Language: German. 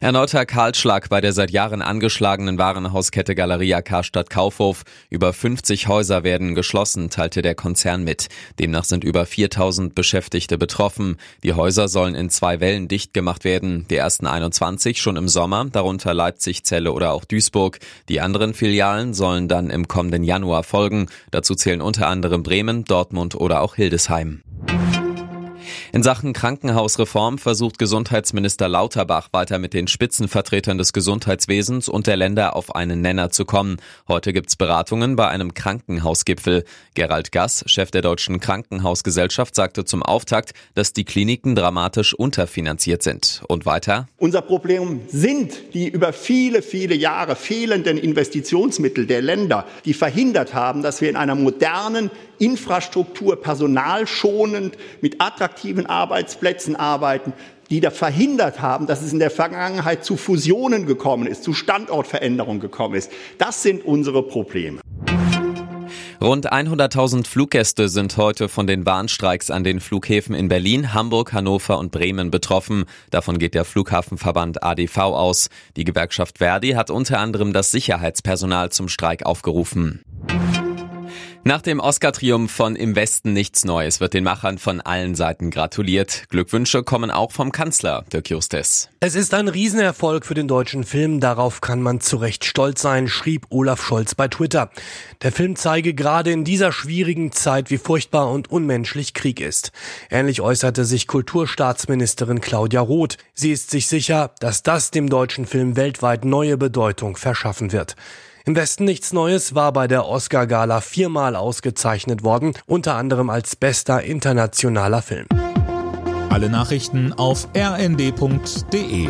Erneuter Kahlschlag bei der seit Jahren angeschlagenen Warenhauskette Galeria Karstadt Kaufhof. Über 50 Häuser werden geschlossen, teilte der Konzern mit. Demnach sind über 4000 Beschäftigte betroffen. Die Häuser sollen in zwei Wellen dicht gemacht werden. Die ersten 21 schon im Sommer, darunter Leipzig, Celle oder auch Duisburg. Die anderen Filialen sollen dann im kommenden Januar folgen. Dazu zählen unter anderem Bremen, Dortmund oder auch Hildesheim. In Sachen Krankenhausreform versucht Gesundheitsminister Lauterbach weiter mit den Spitzenvertretern des Gesundheitswesens und der Länder auf einen Nenner zu kommen. Heute gibt's Beratungen bei einem Krankenhausgipfel. Gerald Gass, Chef der Deutschen Krankenhausgesellschaft, sagte zum Auftakt, dass die Kliniken dramatisch unterfinanziert sind. Und weiter? Unser Problem sind die über viele, viele Jahre fehlenden Investitionsmittel der Länder, die verhindert haben, dass wir in einer modernen Infrastruktur personalschonend mit attraktiven attraktiven Arbeitsplätzen arbeiten, die da verhindert haben, dass es in der Vergangenheit zu Fusionen gekommen ist, zu Standortveränderungen gekommen ist. Das sind unsere Probleme. Rund 100.000 Fluggäste sind heute von den Warnstreiks an den Flughäfen in Berlin, Hamburg, Hannover und Bremen betroffen. Davon geht der Flughafenverband ADV aus. Die Gewerkschaft Verdi hat unter anderem das Sicherheitspersonal zum Streik aufgerufen. Nach dem Oscar-Triumph von Im Westen nichts Neues wird den Machern von allen Seiten gratuliert. Glückwünsche kommen auch vom Kanzler, Dirk Justes. Es ist ein Riesenerfolg für den deutschen Film, darauf kann man zu Recht stolz sein, schrieb Olaf Scholz bei Twitter. Der Film zeige gerade in dieser schwierigen Zeit, wie furchtbar und unmenschlich Krieg ist. Ähnlich äußerte sich Kulturstaatsministerin Claudia Roth. Sie ist sich sicher, dass das dem deutschen Film weltweit neue Bedeutung verschaffen wird. Im Westen nichts Neues war bei der Oscar-Gala viermal ausgezeichnet worden, unter anderem als bester internationaler Film. Alle Nachrichten auf rnd.de